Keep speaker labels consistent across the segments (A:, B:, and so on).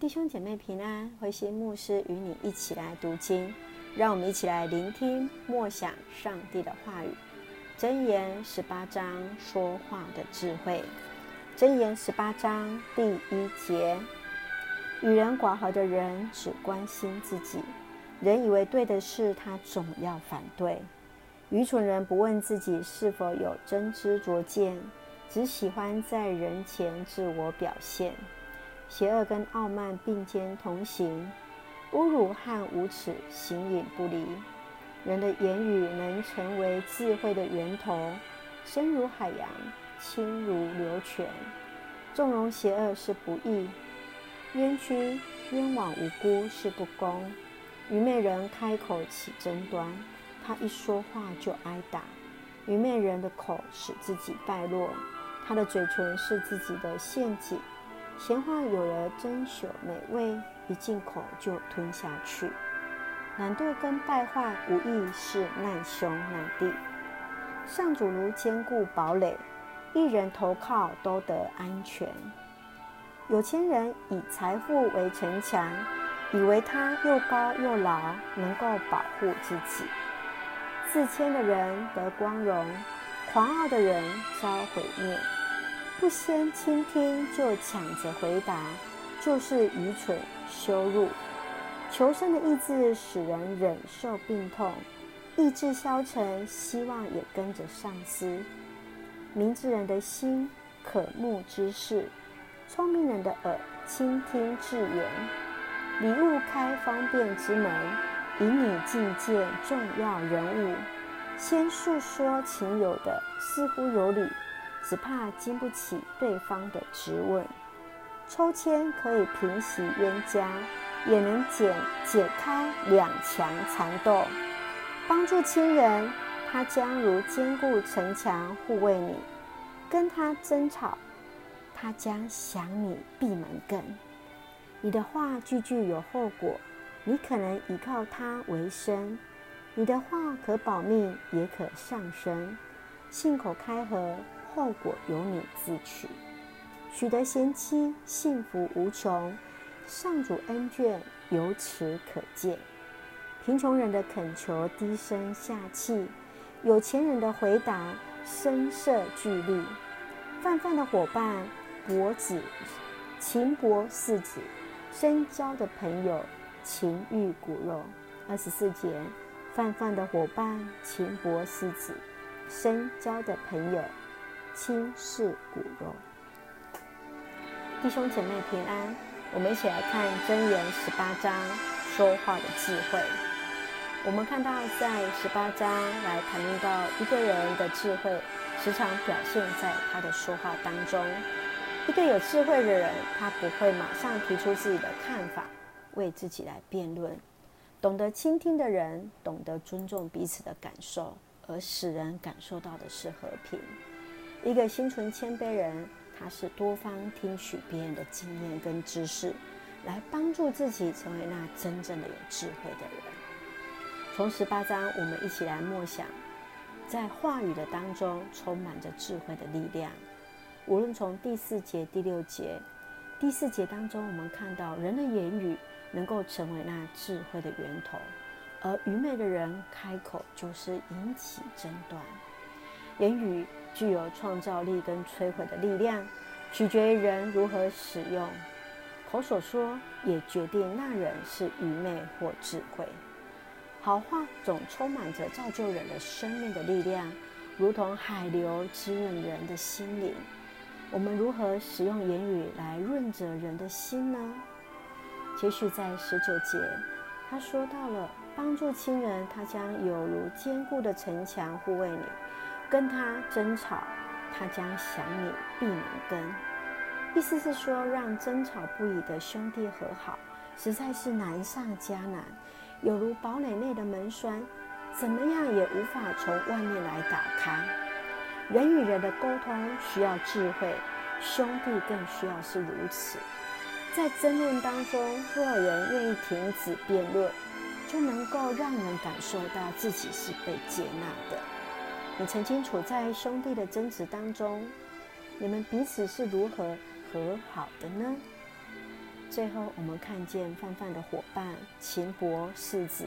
A: 弟兄姐妹平安，慧心牧师与你一起来读经，让我们一起来聆听默想上帝的话语。箴言十八章说话的智慧。箴言十八章第一节：与人寡合的人只关心自己，人以为对的事，他总要反对。愚蠢人不问自己是否有真知灼见，只喜欢在人前自我表现。邪恶跟傲慢并肩同行，侮辱和无耻形影不离。人的言语能成为智慧的源头，深如海洋，清如流泉。纵容邪恶是不义，冤屈冤枉无辜是不公。愚昧人开口起争端，他一说话就挨打。愚昧人的口使自己败落，他的嘴唇是自己的陷阱。闲话有了珍饈美味，一进口就吞下去。懒惰跟败坏无异是难兄难弟。上主如坚固堡垒，一人投靠都得安全。有钱人以财富为城墙，以为他又高又牢，能够保护自己。自谦的人得光荣，狂傲的人遭毁灭。不先倾听就抢着回答，就是愚蠢羞辱。求生的意志使人忍受病痛，意志消沉，希望也跟着丧失。明智人的心渴慕知识，聪明人的耳倾听智言。礼物开方便之门，引你觐见重要人物。先诉说情有的，似乎有理。只怕经不起对方的质问。抽签可以平息冤家，也能解解开两强缠斗。帮助亲人，他将如坚固城墙护卫你；跟他争吵，他将想你闭门羹。你的话句句有后果，你可能依靠他为生。你的话可保命，也可上升。信口开河。后果由你自取。取得贤妻，幸福无穷；上主恩眷，由此可见。贫穷人的恳求低声下气，有钱人的回答声色俱厉。泛泛的伙伴，薄子情薄似纸；深交的朋友，情欲骨肉。二十四节，泛泛的伙伴，情薄似纸；深交的朋友。亲似骨肉，弟兄姐妹平安。我们一起来看箴言十八章说话的智慧。我们看到在十八章来谈论到一个人的智慧，时常表现在他的说话当中。一个有智慧的人，他不会马上提出自己的看法，为自己来辩论。懂得倾听的人，懂得尊重彼此的感受，而使人感受到的是和平。一个心存谦卑人，他是多方听取别人的经验跟知识，来帮助自己成为那真正的有智慧的人。从十八章，我们一起来默想，在话语的当中充满着智慧的力量。无论从第四节、第六节，第四节当中，我们看到人的言语能够成为那智慧的源头，而愚昧的人开口就是引起争端。言语具有创造力跟摧毁的力量，取决于人如何使用。口所说也决定那人是愚昧或智慧。好话总充满着造就人的生命的力量，如同海流滋润人的心灵。我们如何使用言语来润泽人的心呢？接续在十九节，他说到了帮助亲人，他将有如坚固的城墙护卫你。跟他争吵，他将想你闭门羹。意思是说，让争吵不已的兄弟和好，实在是难上加难，有如堡垒内的门栓，怎么样也无法从外面来打开。人与人的沟通需要智慧，兄弟更需要是如此。在争论当中，若有人愿意停止辩论，就能够让人感受到自己是被接纳的。你曾经处在兄弟的争执当中，你们彼此是如何和好的呢？最后，我们看见泛泛的伙伴，秦博世子，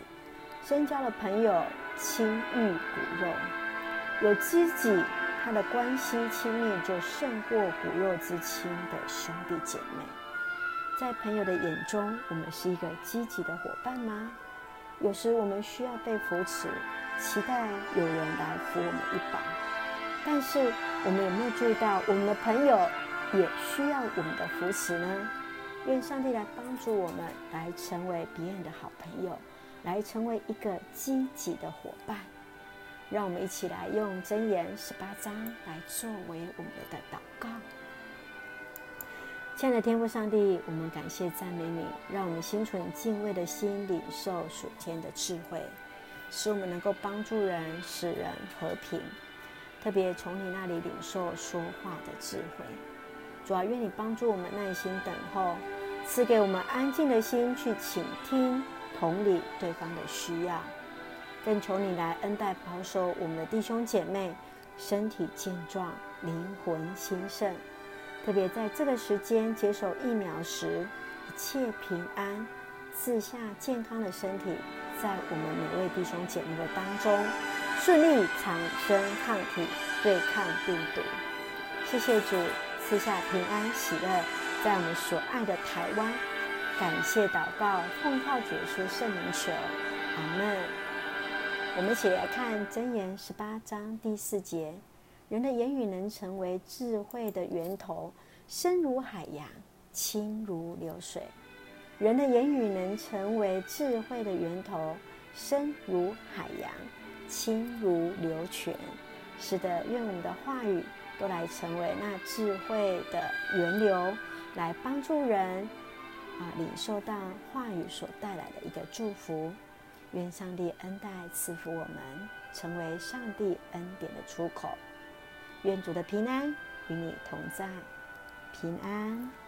A: 深交的朋友，亲遇骨肉。有知己，他的关系亲密，就胜过骨肉之亲的兄弟姐妹。在朋友的眼中，我们是一个积极的伙伴吗？有时我们需要被扶持，期待有人来扶我们一把。但是，我们有没有注意到，我们的朋友也需要我们的扶持呢？愿上帝来帮助我们，来成为别人的好朋友，来成为一个积极的伙伴。让我们一起来用箴言十八章来作为我们的祷告。亲爱的天父上帝，我们感谢赞美你，让我们心存敬畏的心，领受属天的智慧，使我们能够帮助人，使人和平。特别从你那里领受说话的智慧。主啊，愿你帮助我们耐心等候，赐给我们安静的心去倾听、同理对方的需要。更求你来恩待保守我们的弟兄姐妹，身体健壮，灵魂兴盛。特别在这个时间接受疫苗时，一切平安，赐下健康的身体，在我们每位弟兄姐妹的当中，顺利产生抗体，对抗病毒。谢谢主。赐下平安喜乐，在我们所爱的台湾，感谢祷告，奉靠主耶稣圣名求，阿门。我们一起来看箴言十八章第四节：人的言语能成为智慧的源头，深如海洋，清如流水。人的言语能成为智慧的源头，深如海洋，清如流泉。是的，愿我们的话语。都来成为那智慧的源流，来帮助人啊，领受到话语所带来的一个祝福。愿上帝恩待赐福我们，成为上帝恩典的出口。愿主的平安与你同在，平安。